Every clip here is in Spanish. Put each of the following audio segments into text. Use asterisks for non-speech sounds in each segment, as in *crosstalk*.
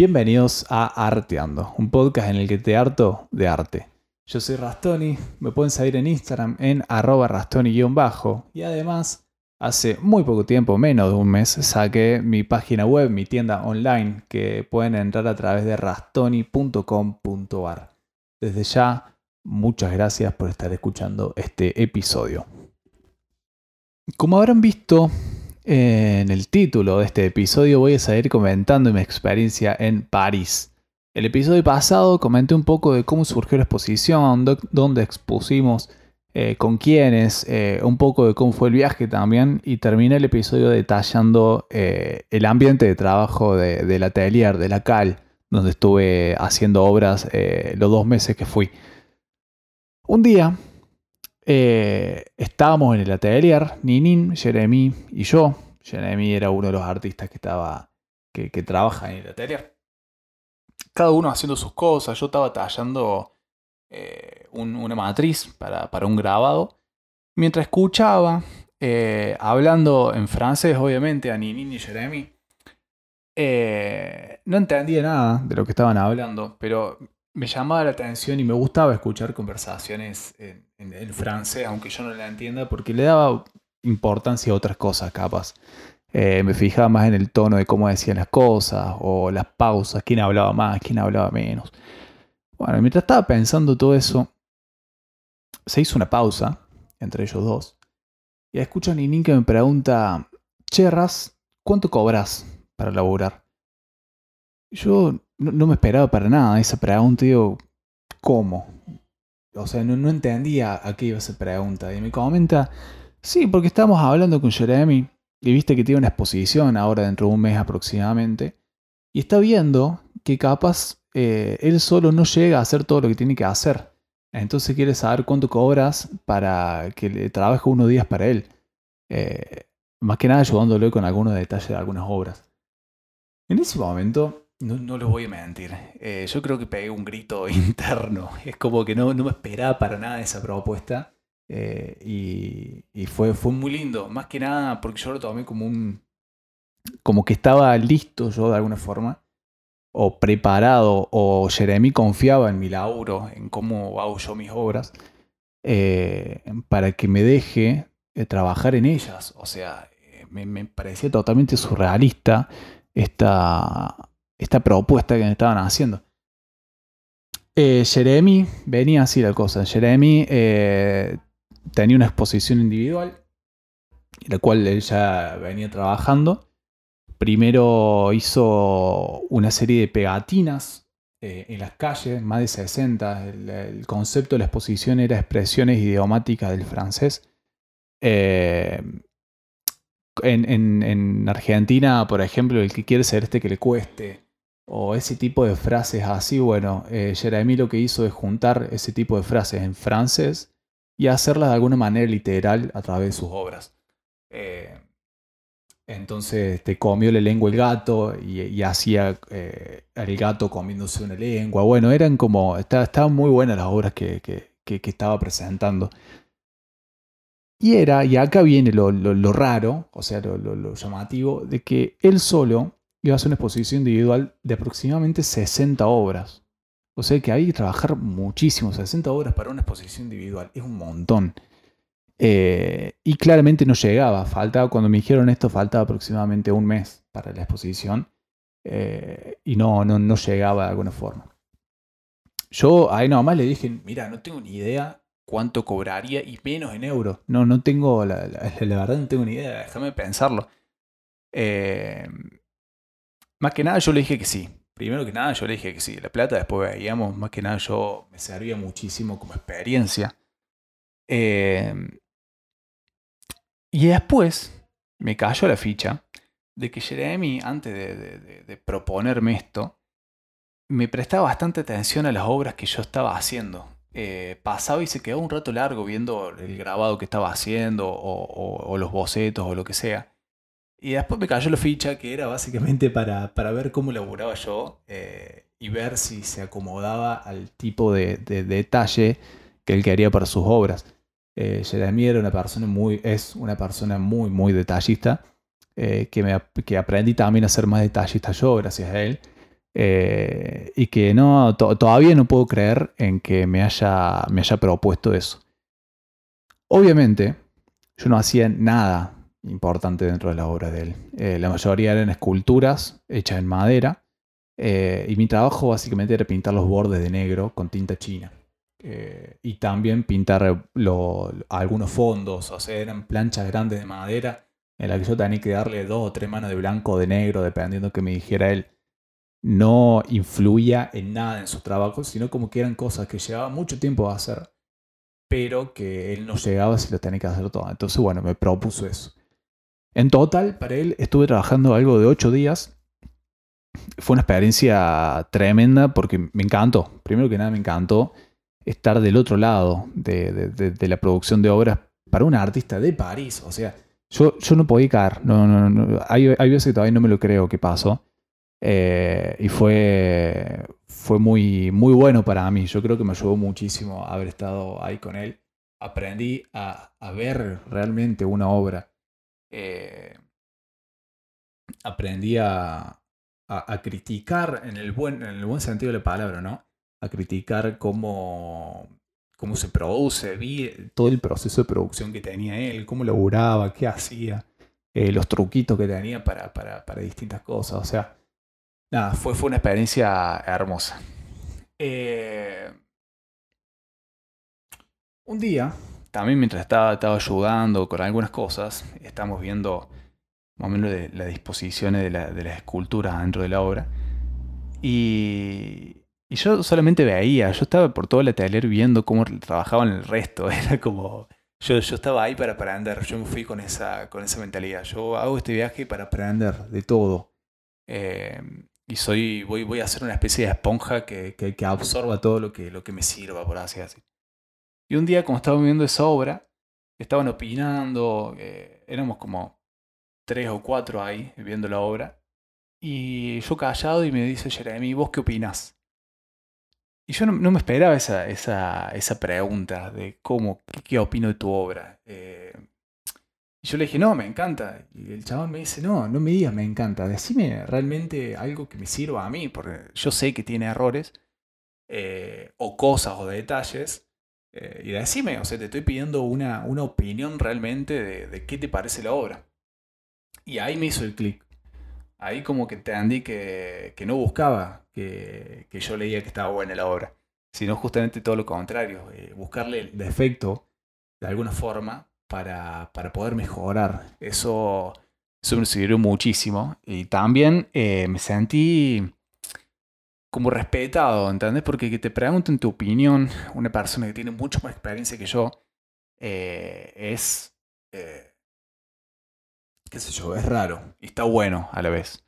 Bienvenidos a Arteando, un podcast en el que te harto de arte. Yo soy Rastoni, me pueden seguir en Instagram en arroba rastoni-bajo y además hace muy poco tiempo, menos de un mes, saqué mi página web, mi tienda online, que pueden entrar a través de rastoni.com.ar. Desde ya, muchas gracias por estar escuchando este episodio. Como habrán visto, en el título de este episodio voy a seguir comentando mi experiencia en París. El episodio pasado comenté un poco de cómo surgió la exposición, dónde expusimos, eh, con quiénes, eh, un poco de cómo fue el viaje también y terminé el episodio detallando eh, el ambiente de trabajo de, del atelier, de la CAL, donde estuve haciendo obras los dos meses que fui. Un día eh, estábamos en el atelier, Ninin, Jeremy y yo. Jeremy era uno de los artistas que estaba. que, trabaja en el atelier. Cada uno haciendo sus cosas. Yo estaba tallando eh, una matriz para, para, un grabado. Mientras escuchaba, eh, hablando en francés, obviamente, a Ninin y Jeremy. no entendía nada de lo que estaban hablando, pero me llamaba la atención y me gustaba escuchar conversaciones en, en, francés, aunque yo no la entienda, porque le daba importancia a otras cosas, capaz. Eh, me fijaba más en el tono de cómo decían las cosas, o las pausas, quién hablaba más, quién hablaba menos. Bueno, mientras estaba pensando todo eso, se hizo una pausa entre ellos dos. Y escucho a Ninin que me pregunta, Cherras, ¿cuánto cobras para laburar? Yo no, me esperaba para nada esa pregunta. Digo, ¿cómo? O sea, no, entendía a qué iba esa pregunta. Y me comenta, sí, porque estábamos hablando con Jeremy y viste que tiene una exposición ahora dentro de un mes aproximadamente. Y está viendo que capaz eh, él solo no llega a hacer todo lo que tiene que hacer. Entonces quiere saber cuánto cobras para que le trabaje unos días para él. Eh, más que nada ayudándole con algunos detalles de algunas obras. En ese momento no, no lo voy a mentir. Eh, yo creo que pegué un grito *laughs* interno. Es como que no, no me esperaba para nada esa propuesta. Eh, y, y fue, fue muy lindo. Más que nada porque yo lo tomé como un. como que estaba listo yo de alguna forma. O preparado. O Jeremy confiaba en mi laburo, en cómo hago yo mis obras. Eh, para que me deje trabajar en ellas. O sea, me, me parecía totalmente surrealista esta esta propuesta que me estaban haciendo. Eh, Jeremy, venía así la cosa. Jeremy eh, tenía una exposición individual, en la cual él ya venía trabajando. Primero hizo una serie de pegatinas eh, en las calles, más de 60. El, concepto de la exposición era expresiones idiomáticas del francés. en, en, Argentina, por ejemplo, el que quiere ser este que le cueste, o ese tipo de frases así, bueno, eh, Jeremy lo que hizo es juntar ese tipo de frases en francés y hacerlas de alguna manera literal a través de sus obras. Eh, entonces te comió la lengua el gato y, hacía eh, el gato comiéndose una lengua. Bueno, eran como, estaban muy buenas las obras que, estaba presentando. Y era, y acá viene lo, raro, o sea, lo llamativo, de que él solo iba a hacer una exposición individual de aproximadamente 60 obras. O sea que hay que trabajar muchísimo, 60 obras para una exposición individual, es un montón. Eh, y claramente no llegaba, faltaba, cuando me dijeron esto, faltaba aproximadamente un mes para la exposición. Eh, y no, no, no llegaba de alguna forma. Yo ahí nomás le dije, mira, no tengo ni idea cuánto cobraría y menos en euros. No, no tengo, la, verdad no tengo ni idea, déjame pensarlo. Eh, más que nada yo le dije que sí. Primero que nada yo le dije que sí. La plata después veíamos, más que nada yo me servía muchísimo como experiencia. Eh, y después me cayó la ficha de que Jeremy, antes de, proponerme esto, me prestaba bastante atención a las obras que yo estaba haciendo. Eh, pasaba y se quedaba un rato largo viendo el grabado que estaba haciendo o los bocetos o lo que sea. Y después me cayó la ficha que era básicamente para, para ver cómo laburaba yo eh, y ver si se acomodaba al tipo de, detalle que él quería para sus obras. Eh, Jeremy era una persona muy, es una persona muy, muy detallista, eh, que, me, que aprendí también a ser más detallista yo gracias a él. Eh, y que no, todavía no puedo creer en que me haya, me haya propuesto eso. Obviamente, yo no hacía nada importante dentro de la obra de él. Eh, la mayoría eran esculturas hechas en madera eh, y mi trabajo básicamente era pintar los bordes de negro con tinta china. y también pintar algunos fondos, o sea, eran planchas grandes de madera en las que yo tenía que darle dos o tres manos de blanco o de negro, dependiendo de que me dijera él no influía en nada en su trabajo, sino como que eran cosas que llevaba mucho tiempo a hacer, pero que él no llegaba si lo tenía que hacer todo. Entonces, bueno, me propuso eso. En total, para él estuve trabajando algo de ocho días. Fue una experiencia tremenda porque me encantó. Primero que nada, me encantó estar del otro lado de, la producción de obras para un artista de París. O sea, yo, yo no podía caer. No, no, no. Hay, hay veces que todavía no me lo creo que pasó. Eh, y fue, fue muy, muy bueno para mí. Yo creo que me ayudó muchísimo haber estado ahí con él. Aprendí a, a ver realmente una obra. Eh, aprendí a, a, criticar en el, buen, en el buen sentido de la palabra, ¿no? A criticar cómo, cómo se produce. Vi todo el proceso de producción que tenía él, cómo laburaba, qué hacía, eh, los truquitos que tenía para, para, distintas cosas. O sea, nada, fue, fue una experiencia hermosa. Eh, un día, también mientras estaba, estaba ayudando con algunas cosas, estamos viendo más o menos de, las disposiciones de, la, de, las esculturas dentro de la obra. Y, yo solamente veía, yo estaba por todo el taller viendo cómo trabajaban el resto. *laughs* Era como, yo, yo estaba ahí para aprender, yo me fui con esa, con esa mentalidad. Yo hago este viaje para aprender de todo. Eh, y soy, voy, voy a ser una especie de esponja que, que, absorba todo lo que, lo que me sirva, por así decirlo. Y un día, como estaba viendo esa obra, estaban opinando, eh, éramos como tres o cuatro ahí viendo la obra, y yo callado y me dice Jeremy, ¿vos qué opinás? Y yo no, me esperaba esa, esa, esa, pregunta de cómo, qué, opino de tu obra. Eh, y yo le dije, no, me encanta. Y el chabón me dice, no, no me digas me encanta, decime realmente algo que me sirva a mí, porque yo sé que tiene errores, eh, o cosas o detalles, eh, y decime, o sea, te estoy pidiendo una, una opinión realmente de, qué te parece la obra. Y ahí me hizo el clic. Ahí como que te andí que, que no buscaba que, que, yo leía que estaba buena la obra, sino justamente todo lo contrario, eh, buscarle el defecto de alguna forma para, para poder mejorar. Eso, eso me sirvió muchísimo. Y también eh, me sentí como respetado, ¿entendés? Porque que te pregunten tu opinión, una persona que tiene mucho más experiencia que yo, eh, es, eh, qué sé yo, es raro y está bueno a la vez.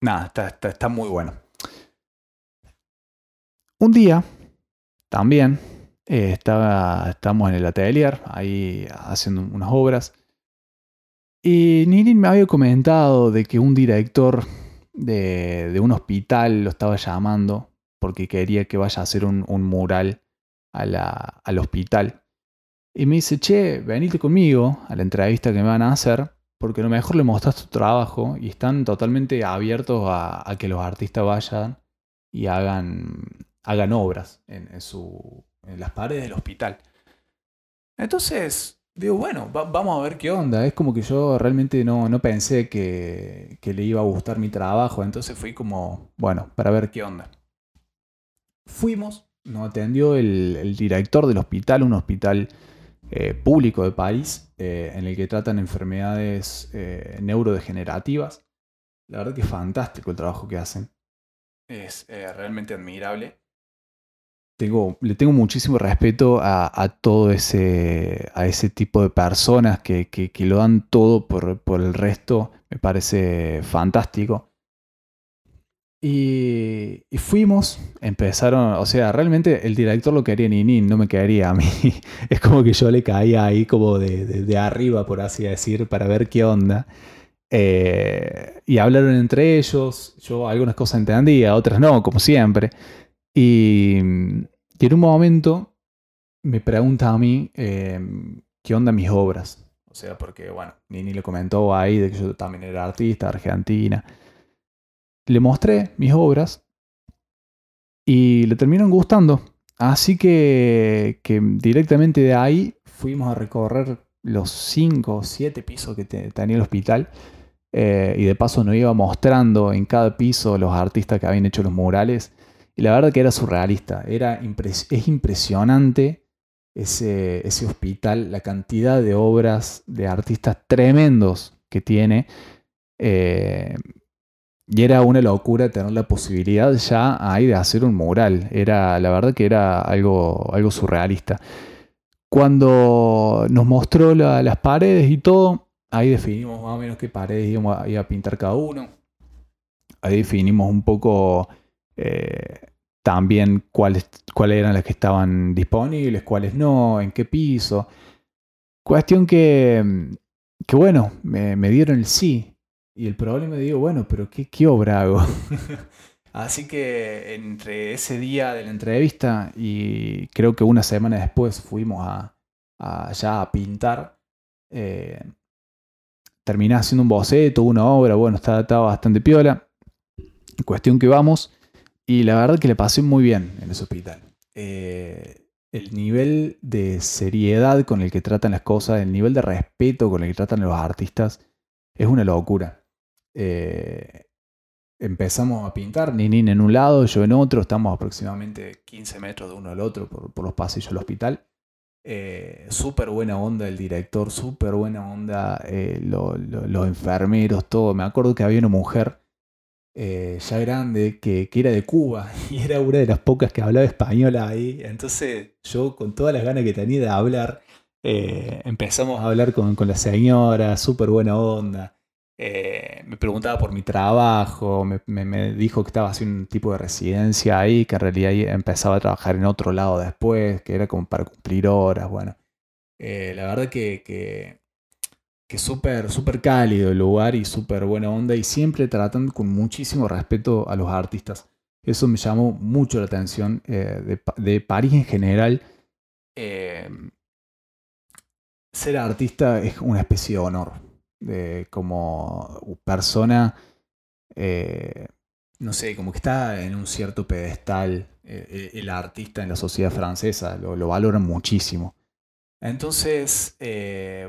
nada, está, está, está muy bueno. Un día, también, eh, estaba, estábamos en el atelier, ahí haciendo unas obras. Y Nini me había comentado de que un director de, un hospital lo estaba llamando porque quería que vaya a hacer un, mural al hospital. Y me dice, che, venite conmigo a la entrevista que me van a hacer, porque a lo mejor le mostras tu trabajo y están totalmente abiertos a, a que los artistas vayan y hagan, hagan obras en, en, su, en las paredes del hospital. Entonces, digo, bueno, vamos a ver qué onda. Es como que yo realmente no, no pensé que, que, le iba a gustar mi trabajo, entonces fui como, bueno, para ver qué onda. Fuimos, nos atendió el, director del hospital, un hospital eh, público de París, eh, en el que tratan enfermedades eh, neurodegenerativas. La verdad que es fantástico el trabajo que hacen. Es realmente admirable tengo, le tengo muchísimo respeto a, todo ese, a ese tipo de personas que, que, lo dan todo por, por, el resto. Me parece fantástico. Y, fuimos, empezaron, o sea, realmente el director lo quería ni no me quería a mí. *laughs* es como que yo le caía ahí como de, de, arriba, por así decir, para ver qué onda. Eh, y hablaron entre ellos, yo algunas cosas entendía, otras no, como siempre. Y, en un momento me pregunta a mí em, qué onda mis obras. O sea, porque, bueno, Nini le comentó ahí de que yo también era artista, argentina. le mostré mis obras y le terminaron gustando. Así que, que directamente de ahí fuimos a recorrer los 5 o 7 pisos que tenía el hospital. Eh, y de paso nos iba mostrando en cada piso los artistas que habían hecho los murales. Y la verdad que era surrealista. Era es impresionante ese, ese hospital, la cantidad de obras de artistas tremendos que tiene. Eh, y era una locura tener la posibilidad ya ahí de hacer un mural. Era, la verdad que era algo, algo surrealista. Cuando nos mostró las paredes y todo, ahí definimos más o menos qué paredes íbamos a, a pintar cada uno. Ahí definimos un poco eh, también cuáles, cuáles eran las que estaban disponibles, cuáles no, en qué piso. Cuestión que, que bueno, me, dieron el sí. Y el problema digo, bueno, pero ¿qué, qué obra hago? *laughs* Así que entre ese día de la entrevista y creo que una semana después fuimos a, ya a pintar, eh, terminé haciendo un boceto, una obra, bueno, estaba, estaba bastante piola. Cuestión que vamos y la verdad que le pasé muy bien en ese hospital. Eh, el nivel de seriedad con el que tratan las cosas, el nivel de respeto con el que tratan los artistas, es una locura. Eh, empezamos a pintar, Ninin en un lado, yo en otro, estamos aproximadamente 15 metros de uno al otro por, los pasillos del hospital. Eh, súper buena onda el director, súper buena onda los enfermeros, todo. Me acuerdo que había una mujer eh, ya grande, que, era de Cuba *laughs* y era una de las pocas que hablaba español ahí. Entonces yo con todas las ganas que tenía de hablar, eh, empezamos a hablar con, la señora, súper buena onda. Eh, me preguntaba por mi trabajo, me, dijo que estaba haciendo un tipo de residencia ahí, que en realidad empezaba a trabajar en otro lado después, que era como para cumplir horas, bueno. la verdad que que súper, súper cálido el lugar y súper buena onda y siempre tratan con muchísimo respeto a los artistas. Eso me llamó mucho la atención eh, de, París en general. Eh, ser artista es una especie de honor. como persona, eh, no sé, como que está en un cierto pedestal el artista en la sociedad francesa, lo, lo valoran muchísimo. Entonces,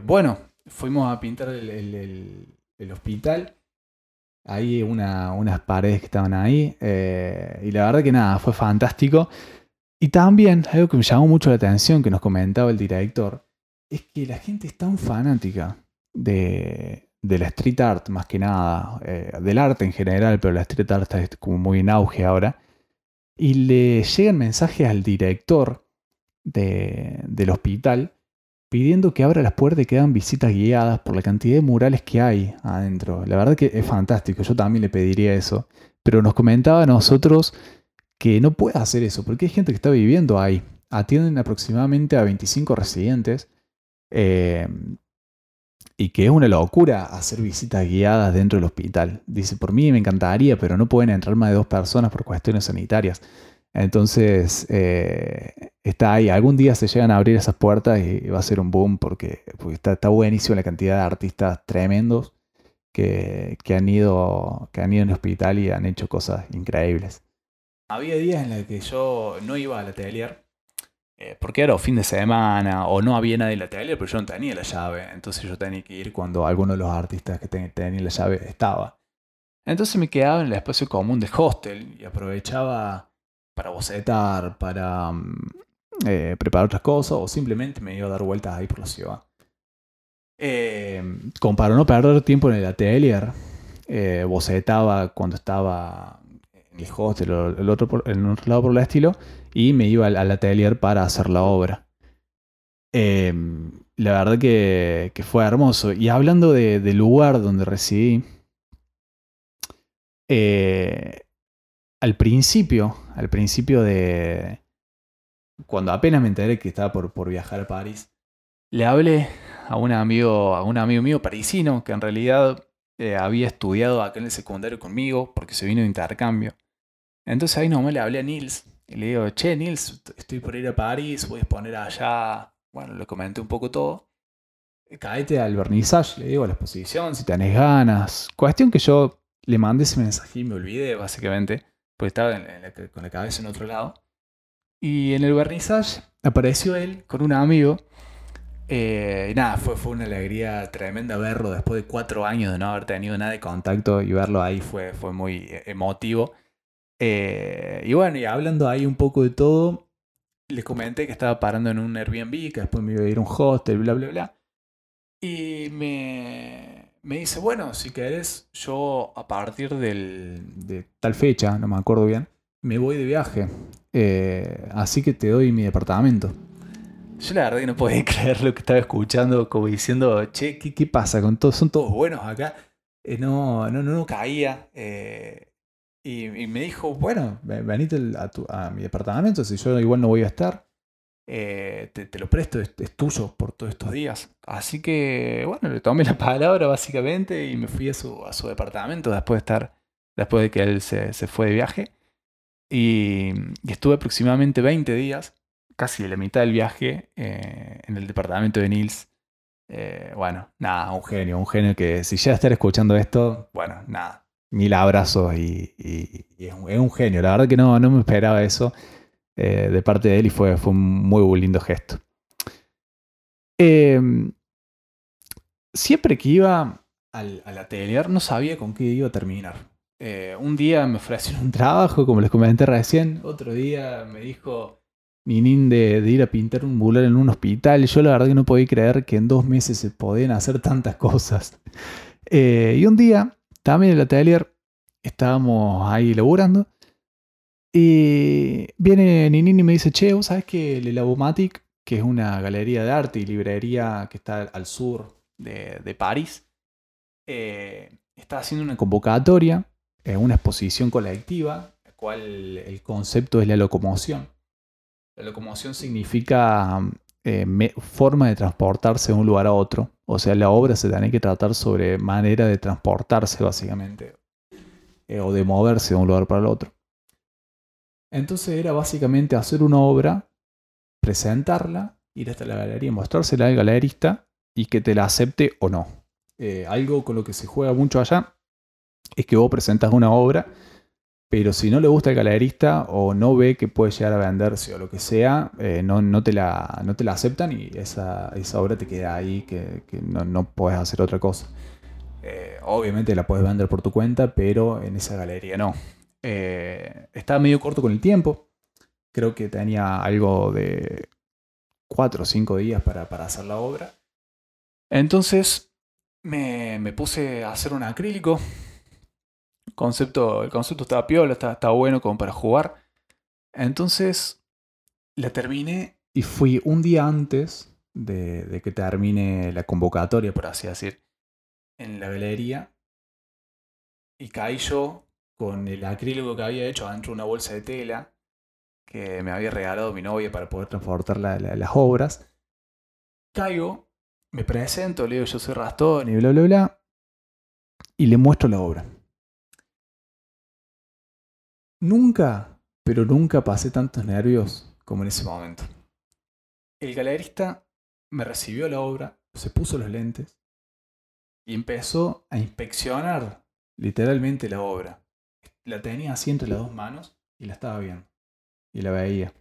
bueno, fuimos a pintar el, hospital. Hay unas paredes que estaban ahí. Eh, y la verdad que nada, fue fantástico. Y también algo que me llamó mucho la atención, que nos comentaba el director, es que la gente es tan fanática de, la street art, más que nada, eh, del arte en general, pero la street art está como muy en auge ahora. Y le llegan mensajes al director del hospital pidiendo que abra las puertas y que visitas guiadas por la cantidad de murales que hay adentro. La verdad que es fantástico, yo también le pediría eso. Pero nos comentaba a nosotros que no puede hacer eso, porque hay gente que está viviendo ahí. Atienden aproximadamente a 25 residentes. Eh, y que es una locura hacer visitas guiadas dentro del hospital. Dice, por mí me encantaría, pero no pueden entrar más de dos personas por cuestiones sanitarias. Entonces, eh, está ahí. Algún día se llegan a abrir esas puertas y va a ser un boom porque, está, está, buenísimo la cantidad de artistas tremendos que, han ido, que han ido en el hospital y han hecho cosas increíbles. Había días en los que yo no iba al atelier eh, porque era fin de semana o no había nadie en el atelier, pero yo no tenía la llave. Entonces yo tenía que ir cuando alguno de los artistas que tenían la llave estaba. Entonces me quedaba en el espacio común de hostel y aprovechaba para bocetar, para mm, eh, preparar otras cosas, o simplemente me iba a dar vueltas ahí por la ciudad. Eh, como para no perder tiempo en el atelier, eh, bocetaba cuando estaba en el hostel o el otro en otro lado por el estilo, y me iba al, atelier para hacer la obra. la verdad que, fue hermoso. Y hablando del lugar donde residí, al principio, al principio de... Cuando apenas me enteré que estaba por, por viajar a París, le hablé a un amigo, a un amigo mío parisino que en realidad eh, había estudiado acá en el secundario conmigo porque se vino de intercambio. Entonces ahí nomás le hablé a Nils y le digo, che, Nils, estoy por ir a París, voy a exponer allá. Bueno, le comenté un poco todo. Caete al vernissage, le digo, a la exposición, si tenés ganas. Cuestión que yo le mandé ese mensaje y me olvidé, básicamente, porque estaba con la cabeza en otro lado. Y en el vernissage apareció él con un amigo. Eh, y nada, fue, fue una alegría tremenda verlo después de cuatro años de no haber tenido nada de contacto y verlo ahí fue, fue muy emotivo. Eh, y bueno, y hablando ahí un poco de todo, le comenté que estaba parando en un Airbnb, que después me iba a ir a un hostel, bla, bla, bla. Y me, me dice, bueno, si querés, yo a partir del, de tal fecha, no me acuerdo bien, me voy de viaje. Eh, así que te doy mi departamento. Yo la verdad que no podía *laughs* creer lo que estaba escuchando, como diciendo, che, ¿qué, pasa con todos? Son todos buenos acá. Eh, no, no, no, caía. Eh, y, me dijo, bueno, venite a, mi departamento, si yo igual no voy a estar. Te, lo presto, es, tuyo por todos estos días. Así que, bueno, le tomé la palabra básicamente y me fui a su, a su departamento después de estar, después de que él se, se fue de viaje. Y, estuve aproximadamente 20 días, casi la mitad del viaje, eh, en el departamento de Nils. Eh, bueno, nada, un genio, un genio que si ya estar escuchando esto, bueno, nada, mil abrazos y, es, un, genio. La verdad que no, no me esperaba eso eh, de parte de él y fue, fue un muy, lindo gesto. Em, siempre que iba al, al atelier no sabía con qué iba a terminar. Eh, un día me ofrecieron un trabajo, como les comenté recién. Otro día me dijo Ninin de, de ir a pintar un mural en un hospital. Yo la verdad que no podía creer que en dos meses se podían hacer tantas cosas. Eh, y un día, también en el atelier, estábamos ahí laburando. Y viene Ninin y me dice, che, ¿vos sabés que el Labomatic, que es una galería de arte y librería que está al sur de, París, eh, está haciendo una convocatoria una exposición colectiva, la cual el concepto es la locomoción. La locomoción significa eh, forma de transportarse de un lugar a otro. O sea, la obra se tiene que tratar sobre manera de transportarse, básicamente, eh, o de moverse de un lugar para el otro. Entonces era básicamente hacer una obra, presentarla, ir hasta la galería, mostrársela al galerista y que te la acepte o no. Eh, algo con lo que se juega mucho allá es que vos presentas una obra, pero si no le gusta al galerista o no ve que puede llegar a venderse o lo que sea, eh, no, no, te la, no te la aceptan y esa, esa obra te queda ahí, que, no, no, puedes hacer otra cosa. Eh, obviamente la puedes vender por tu cuenta, pero en esa galería no. Eh, estaba medio corto con el tiempo. Creo que tenía algo de 4 o 5 días para, para hacer la obra. Entonces me, me puse a hacer un acrílico concepto, el concepto estaba piola, estaba, bueno como para jugar. Entonces la terminé y fui un día antes de, que termine la convocatoria, por así decir, en la galería. Y caí yo con el acrílico que había hecho adentro de una bolsa de tela que me había regalado mi novia para poder transportar las obras. Caigo, me presento, le digo yo soy Rastón y bla bla bla. Y le muestro la obra. Nunca, pero nunca pasé tantos nervios como en ese momento. El galerista me recibió la obra, se puso los lentes y empezó a inspeccionar literalmente la obra. La tenía así entre las dos manos y la estaba viendo. Y la veía.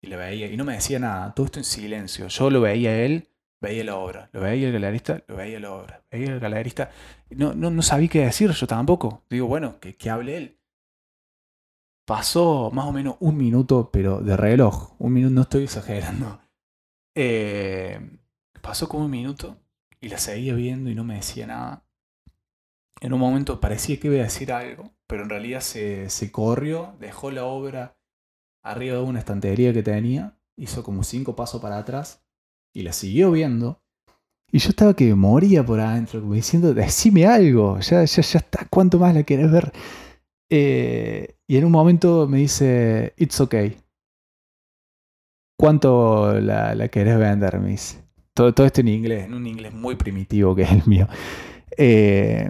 Y la veía. Y no me decía nada. Todo esto en silencio. Yo lo veía a él, veía la obra. Lo veía el galerista, lo veía la obra. Veía el galerista. No, no, no sabía qué decir yo tampoco. Digo, bueno, que, que hable él. Pasó más o menos un minuto, pero de reloj. Un minuto, no estoy exagerando. Eh, pasó como un minuto y la seguía viendo y no me decía nada. En un momento parecía que iba a decir algo, pero en realidad se, se corrió, dejó la obra arriba de una estantería que tenía, hizo como cinco pasos para atrás y la siguió viendo. Y yo estaba que moría por adentro, como diciendo, decime algo, ya, ya, ya está, ¿cuánto más la querés ver? Eh, y en un momento me dice, it's okay. ¿Cuánto la, la querés vender? Todo, todo, esto en inglés, en un inglés muy primitivo que es el mío. Eh,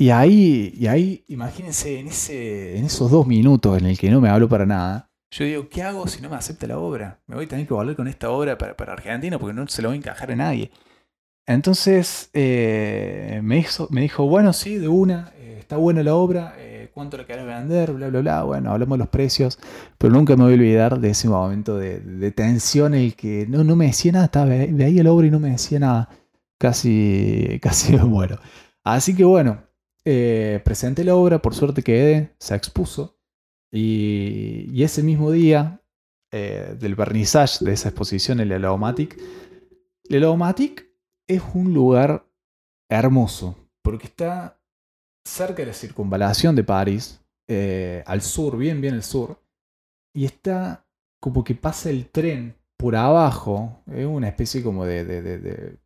y ahí, y ahí, imagínense, en, ese, en esos dos minutos en el que no me hablo para nada, yo digo, ¿qué hago si no me acepta la obra? Me voy a tener que volver con esta obra para, para Argentina porque no se lo voy a encajar a nadie. Entonces me, me dijo, bueno, sí, de una, está buena la obra, cuánto le querés vender, bla, bla, bla. Bueno, hablamos de los precios, pero nunca me voy a olvidar de ese momento de, tensión en el que no, no me decía nada, estaba, veía la obra y no me decía nada. Casi, casi *laughs* me muero. Así que bueno, eh, presenté la obra, por suerte quedé, se expuso. Y, ese mismo día eh, del vernissage de esa exposición, el Elomatic, el Elomatic es un lugar hermoso, porque está cerca de la circunvalación de París, eh, al sur, bien, bien al sur, y está como que pasa el tren por abajo, es una especie como de,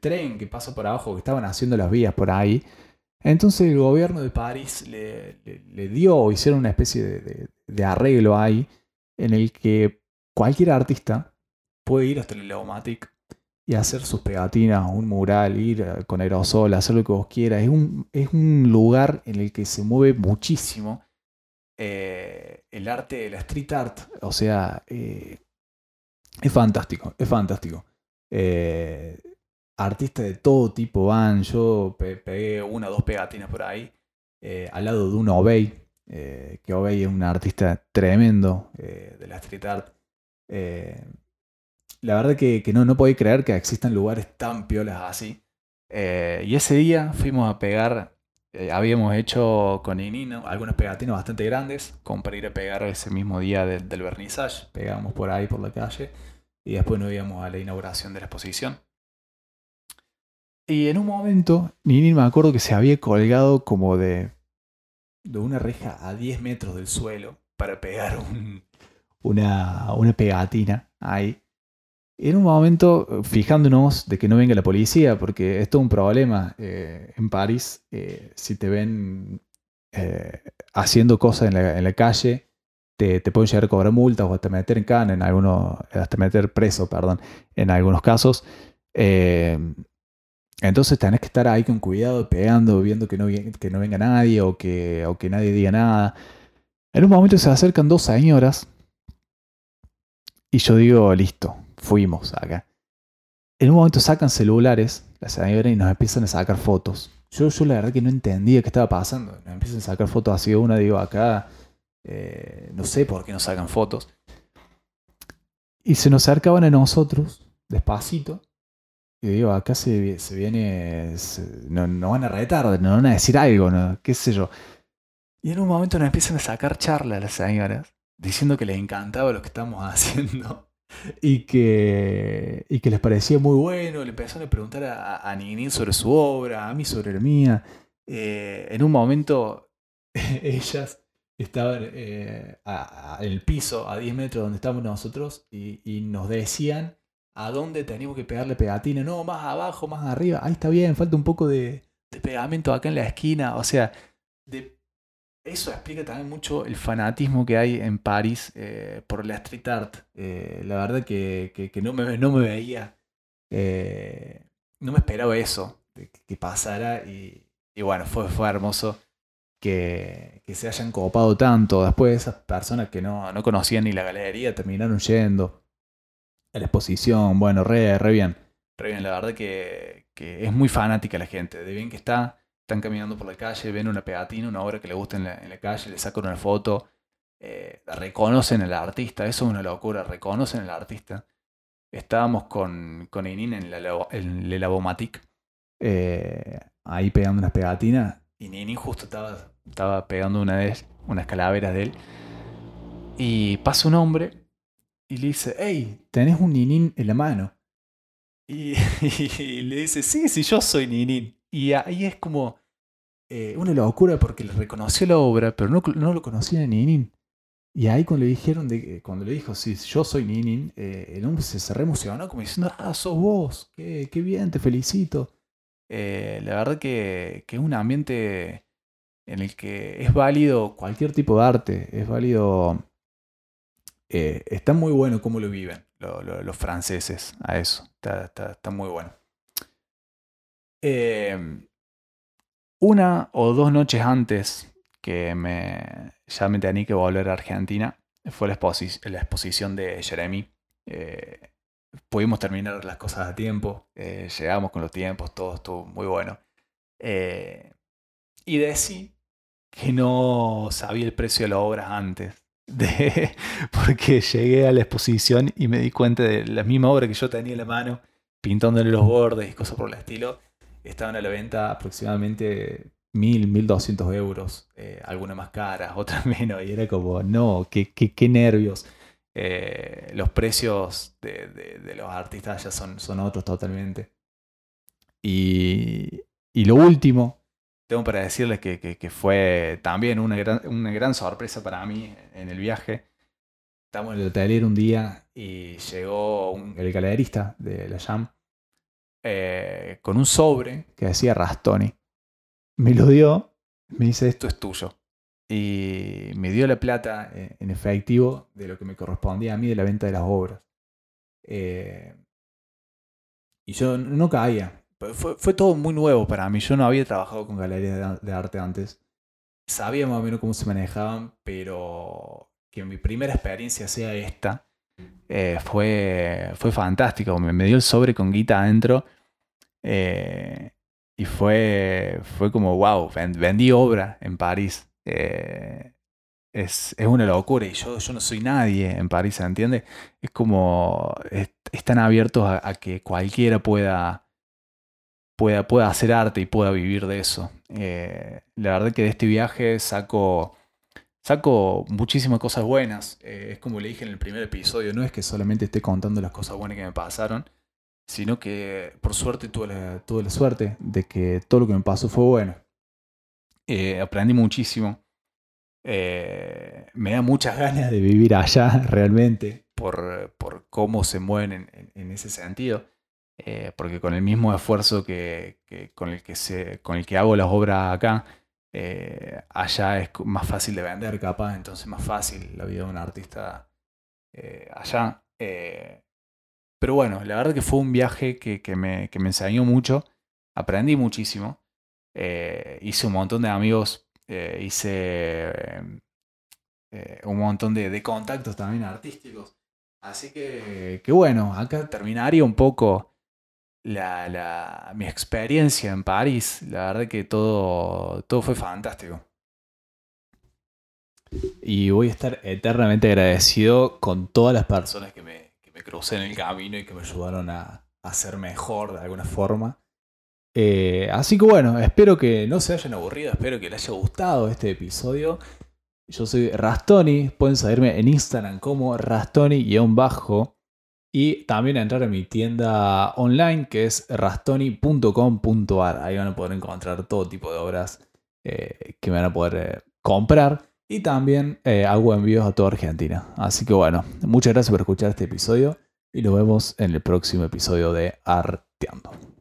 tren que pasa por abajo, que estaban haciendo las vías por ahí. Entonces el gobierno de París le, le, dio, hicieron una especie de, arreglo ahí, en el que cualquier artista puede ir hasta el Leomatic y hacer sus pegatinas, un mural, ir eh, con aerosol, hacer lo que vos quieras. Es un, es un lugar en el que se mueve muchísimo eh, el arte de la street art. O sea, eh, es fantástico, es fantástico. Artistas de todo tipo van. Yo pegué una o dos pegatinas por ahí, al lado de un Obey, que Obey es un artista tremendo de la street art la verdad que, que no, no podía creer que existan lugares tan piolas así. Eh, y ese día fuimos a pegar, eh, habíamos hecho con Inino algunos pegatinos bastante grandes, como para ir a pegar ese mismo día del vernissage. Pegamos por ahí, por la calle, y después nos íbamos a la inauguración de la exposición. Y en un momento, Nini me acuerdo que se había colgado como de, de una reja a 10 metros del suelo para pegar una, una pegatina ahí en un momento fijándonos de que no venga la policía, porque es todo un problema eh, en París, eh, si te ven eh, haciendo cosas en la, calle, te, pueden llegar a cobrar multas o hasta meter en cana, en algunos, hasta meter preso, perdón, en algunos casos. Entonces tenés que estar ahí con cuidado, pegando, viendo que no, venga nadie o que, nadie diga nada. En un momento se acercan dos señoras y yo digo, listo, fuimos acá. En un momento sacan celulares, la señora, y nos empiezan a sacar fotos. Yo, yo la verdad que no entendía qué estaba pasando. Nos empiezan a sacar fotos así una, digo, acá, eh, no sé por qué nos sacan fotos. Y se nos acercaban a nosotros, despacito. Y digo, acá se, se viene, no, van a retar, no van a decir algo, ¿no? qué sé yo. Y en un momento nos empiezan a sacar charlas las señoras, diciendo que les encantaba lo que estamos *laughs* haciendo y que, y que les parecía muy bueno. Le empezaron a preguntar a, a Nini sobre su obra, a mí sobre la mía. Eh, en un momento, *laughs* ellas estaban eh, en el piso, a 10 metros donde estábamos nosotros, y, nos decían a dónde teníamos que pegarle pegatina. No, más abajo, más arriba. Ahí está bien, falta un poco de, pegamento acá en la esquina. O sea, eso explica también mucho el fanatismo que hay en París eh, por la street art. Eh, la verdad que, no, me, no, me, veía, eh, no me esperaba eso, que, pasara y, bueno, fue, fue hermoso que, se hayan copado tanto. Después esas personas que no, conocían ni la galería terminaron yendo la exposición. Bueno, re, re bien, re bien. La verdad que, que es muy fanática la gente, de bien que está están caminando por la calle, ven una pegatina, una obra que le gusta en la, calle, le sacan una foto, eh, reconocen al artista, eso es una locura, reconocen al artista. Estábamos con, con Inin en, la, el Lavomatic, eh, ahí pegando unas pegatinas, y Ninin justo estaba, estaba pegando una de unas calaveras de él. Y pasa un hombre y le dice, hey, tenés un Ninin en la mano. *laughs* Y, le dice, sí, sí, yo soy Ninin. Y ahí es como eh, una locura porque le reconoció la obra, pero no, no lo conocía Ninin. Y ahí cuando le dijeron, de, cuando le dijo, sí, yo soy Ninin, eh, el hombre se, se emocionó como diciendo, ah, sos vos, qué, qué bien, te felicito. Eh, la verdad que, que, es un ambiente en el que es válido cualquier tipo de arte, es válido... está muy bueno cómo lo viven los franceses a eso, está, está, muy bueno. Em, una o dos noches antes que me, ya me tenía que volver a Argentina, fue la, exposición de Jeremy. Eh, pudimos terminar las cosas a tiempo, eh, llegamos con los tiempos, todo estuvo muy bueno. Eh, y decí que no sabía el precio de la obra antes, de, porque llegué a la exposición y me di cuenta de la misma obra que yo tenía en la mano, pintándole los bordes y cosas por el estilo, estaban a la venta aproximadamente 1000, 1200 euros, eh, algunas más caras, *laughs* otras menos, y era como, no, qué, qué, nervios. Eh, los precios de, los artistas ya son, son otros totalmente. Y, y lo último, tengo para decirles que, fue también una gran, sorpresa para mí en el viaje. Estamos en el hotel un día y llegó el galerista de la Jam eh, con un sobre que decía Rastoni. Me lo dio, me dice esto es tuyo y me dio la plata eh, en efectivo de lo que me correspondía a mí de la venta de las obras. Eh, y yo no caía. Fue, fue, todo muy nuevo para mí. Yo no había trabajado con galerías de arte antes. Sabía más o menos cómo se manejaban, pero que mi primera experiencia sea esta eh, fue, fue fantástico. Me, me, dio el sobre con guita adentro. y fue, fue como, wow, vendí obra en París. Eh, es, una locura y yo, yo no soy nadie en París, ¿se entiende? Es como, están abiertos a, que cualquiera pueda, pueda, pueda hacer arte y pueda vivir de eso. Eh, la verdad que de este viaje saco, saco muchísimas cosas buenas. Eh, es como le dije en el primer episodio, no es que solamente esté contando las cosas buenas que me pasaron, sino que por suerte tuve la, la suerte de que todo lo que me pasó fue bueno. Eh, aprendí muchísimo. Me da muchas ganas de vivir allá *laughs* realmente por, por cómo se mueven en, ese sentido. Eh, porque con el mismo esfuerzo que, con, el que se, con el que hago las obras acá, allá es más fácil de vender capaz, entonces más fácil la vida de un artista allá. pero bueno, la verdad que fue un viaje que, que, me, que me enseñó mucho, aprendí muchísimo. Eh, hice un montón de amigos, eh, hice eh, un montón de, contactos también artísticos. Así que, que bueno, acá terminaría un poco la, mi experiencia en París. La verdad que todo, todo fue fantástico. Y voy a estar eternamente agradecido con todas las personas que me, que me crucé en el camino y que me ayudaron a, a ser mejor de alguna forma. Eh, así que bueno, espero que no se hayan aburrido, espero que les haya gustado este episodio. Yo soy Rastoni, pueden seguirme en Instagram como Rastoni-bajo y también entrar a mi tienda online que es rastoni.com.ar. Ahí van a poder encontrar todo tipo de obras eh, que me van a poder eh, comprar. Y también hago envíos a toda Argentina. Así que bueno, muchas gracias por escuchar este episodio y nos vemos en el próximo episodio de Arteando.